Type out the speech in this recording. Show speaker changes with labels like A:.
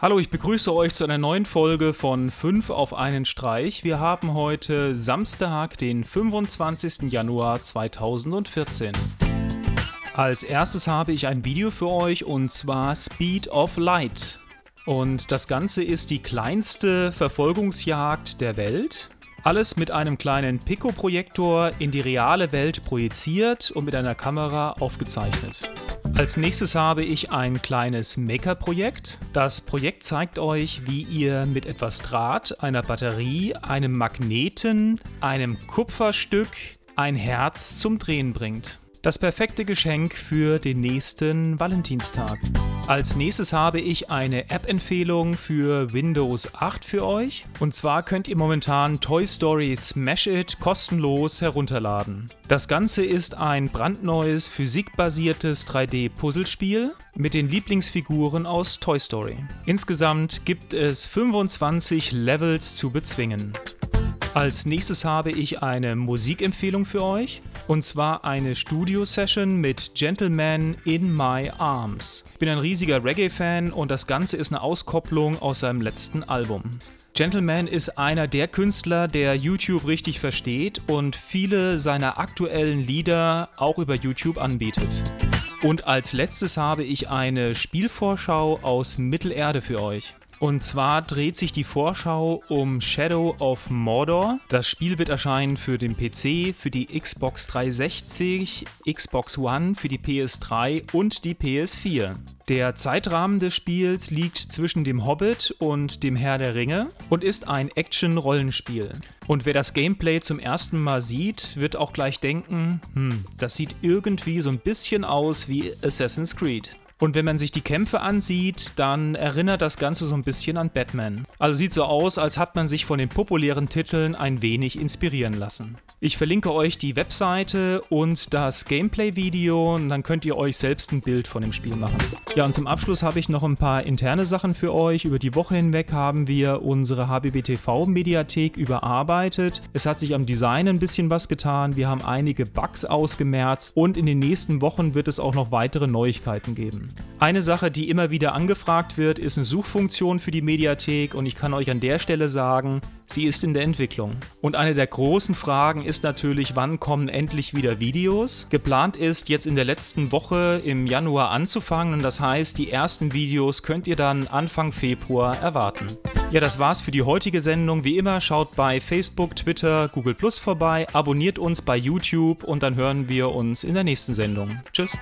A: Hallo, ich begrüße euch zu einer neuen Folge von 5 auf einen Streich. Wir haben heute Samstag, den 25. Januar 2014. Als erstes habe ich ein Video für euch und zwar Speed of Light. Und das Ganze ist die kleinste Verfolgungsjagd der Welt. Alles mit einem kleinen Pico-Projektor in die reale Welt projiziert und mit einer Kamera aufgezeichnet. Als nächstes habe ich ein kleines Maker-Projekt. Das Projekt zeigt euch, wie ihr mit etwas Draht, einer Batterie, einem Magneten, einem Kupferstück ein Herz zum Drehen bringt. Das perfekte Geschenk für den nächsten Valentinstag. Als nächstes habe ich eine App-Empfehlung für Windows 8 für euch. Und zwar könnt ihr momentan Toy Story Smash It kostenlos herunterladen. Das Ganze ist ein brandneues physikbasiertes 3D-Puzzlespiel mit den Lieblingsfiguren aus Toy Story. Insgesamt gibt es 25 Levels zu bezwingen. Als nächstes habe ich eine Musikempfehlung für euch. Und zwar eine Studio-Session mit Gentleman in My Arms. Ich bin ein riesiger Reggae-Fan und das Ganze ist eine Auskopplung aus seinem letzten Album. Gentleman ist einer der Künstler, der YouTube richtig versteht und viele seiner aktuellen Lieder auch über YouTube anbietet. Und als letztes habe ich eine Spielvorschau aus Mittelerde für euch. Und zwar dreht sich die Vorschau um Shadow of Mordor. Das Spiel wird erscheinen für den PC, für die Xbox 360, Xbox One, für die PS3 und die PS4. Der Zeitrahmen des Spiels liegt zwischen dem Hobbit und dem Herr der Ringe und ist ein Action-Rollenspiel. Und wer das Gameplay zum ersten Mal sieht, wird auch gleich denken, hm, das sieht irgendwie so ein bisschen aus wie Assassin's Creed. Und wenn man sich die Kämpfe ansieht, dann erinnert das Ganze so ein bisschen an Batman. Also sieht so aus, als hat man sich von den populären Titeln ein wenig inspirieren lassen. Ich verlinke euch die Webseite und das Gameplay-Video und dann könnt ihr euch selbst ein Bild von dem Spiel machen. Ja, und zum Abschluss habe ich noch ein paar interne Sachen für euch. Über die Woche hinweg haben wir unsere HBBTV-Mediathek überarbeitet. Es hat sich am Design ein bisschen was getan. Wir haben einige Bugs ausgemerzt und in den nächsten Wochen wird es auch noch weitere Neuigkeiten Eine Sache, die immer wieder angefragt wird, ist eine Suchfunktion für die Mediathek und ich kann euch an der Stelle sagen, sie ist in der Entwicklung. Und eine der großen Fragen ist natürlich, wann kommen endlich wieder Videos? Geplant ist, jetzt in der letzten Woche im Januar anzufangen und das heißt, die ersten Videos könnt ihr dann Anfang Februar erwarten. Ja, das war's für die heutige Sendung. Wie immer, schaut bei Facebook, Twitter, Google Plus vorbei, abonniert uns bei YouTube und dann hören wir uns in der nächsten Sendung. Tschüss.